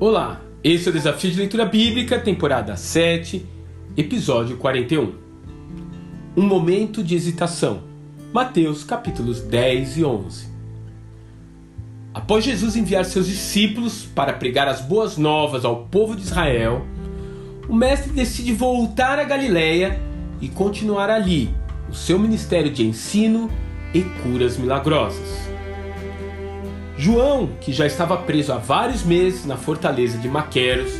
Olá, esse é o Desafio de Leitura Bíblica, temporada 7, episódio 41. Um momento de hesitação. Mateus capítulos 10 e 11. Após Jesus enviar seus discípulos para pregar as boas novas ao povo de Israel, o mestre decide voltar a Galiléia e continuar ali o seu ministério de ensino e curas milagrosas. João, que já estava preso há vários meses na fortaleza de Maqueros,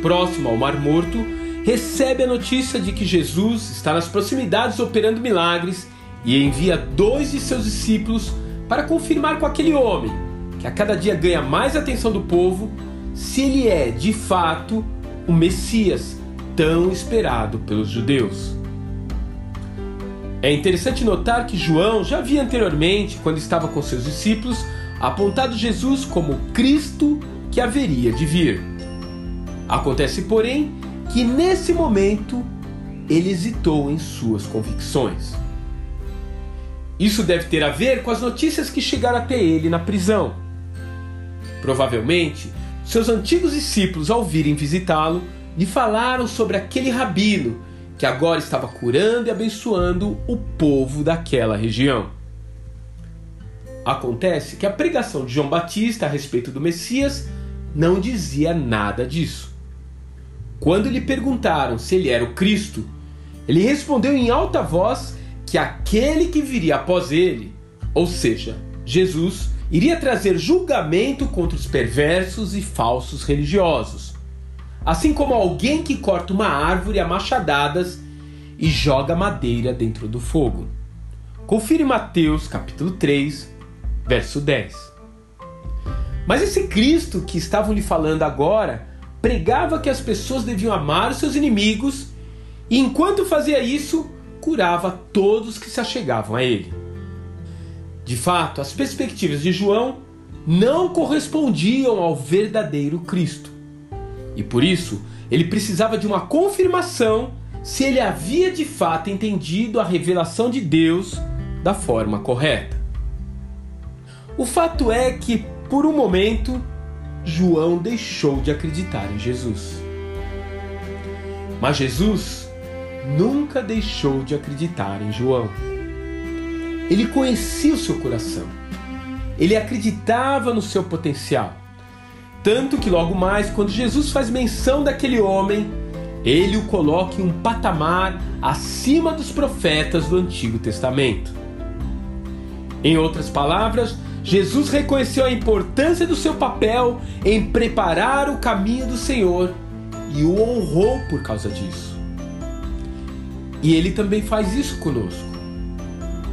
próximo ao Mar Morto, recebe a notícia de que Jesus está nas proximidades operando milagres e envia dois de seus discípulos para confirmar com aquele homem, que a cada dia ganha mais atenção do povo, se ele é de fato o Messias tão esperado pelos judeus. É interessante notar que João já havia anteriormente, quando estava com seus discípulos, apontado Jesus como Cristo que haveria de vir. Acontece, porém, que nesse momento ele hesitou em suas convicções. Isso deve ter a ver com as notícias que chegaram até ele na prisão. Provavelmente, seus antigos discípulos, ao virem visitá-lo, lhe falaram sobre aquele rabino que agora estava curando e abençoando o povo daquela região. Acontece que a pregação de João Batista a respeito do Messias não dizia nada disso. Quando lhe perguntaram se ele era o Cristo, ele respondeu em alta voz que aquele que viria após ele, ou seja, Jesus, iria trazer julgamento contra os perversos e falsos religiosos, assim como alguém que corta uma árvore a machadadas e joga madeira dentro do fogo. Confira Mateus capítulo 3, verso 10. Mas esse Cristo que estavam lhe falando agora pregava que as pessoas deviam amar os seus inimigos e, enquanto fazia isso, curava todos que se achegavam a ele. De fato, as perspectivas de João não correspondiam ao verdadeiro Cristo. E por isso, ele precisava de uma confirmação se ele havia de fato entendido a revelação de Deus da forma correta. O fato é que, por um momento, João deixou de acreditar em Jesus. Mas Jesus nunca deixou de acreditar em João. Ele conhecia o seu coração. Ele acreditava no seu potencial. Tanto que logo mais, quando Jesus faz menção daquele homem, ele o coloca em um patamar acima dos profetas do Antigo Testamento. Em outras palavras, Jesus reconheceu a importância do seu papel em preparar o caminho do Senhor e o honrou por causa disso. E ele também faz isso conosco.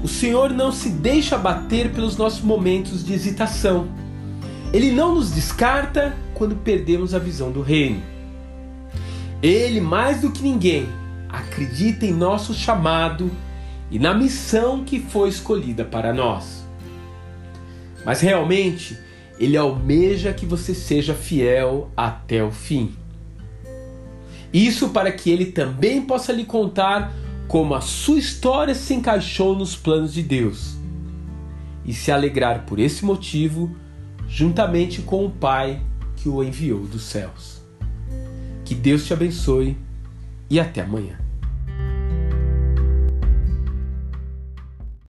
O Senhor não se deixa bater pelos nossos momentos de hesitação. Ele não nos descarta quando perdemos a visão do reino. Ele, mais do que ninguém, acredita em nosso chamado e na missão que foi escolhida para nós mas realmente ele almeja que você seja fiel até o fim. Isso para que ele também possa lhe contar como a sua história se encaixou nos planos de Deus e se alegrar por esse motivo, juntamente com o Pai que o enviou dos céus. Que Deus te abençoe e até amanhã.